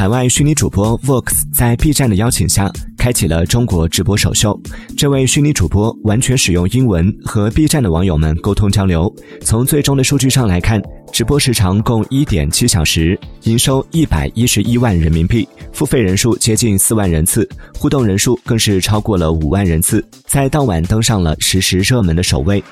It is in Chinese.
海外虚拟主播 vox 在 b 站的邀请下开启了中国直播首秀。这位虚拟主播完全使用英文和 b 站的网友们沟通交流。从最终的数据上来看直播时长共一点七小时营收一百一十一万人民币付费人数接近四万人次互动人数更是超过了五万人次在当晚登上了实时热门的首位。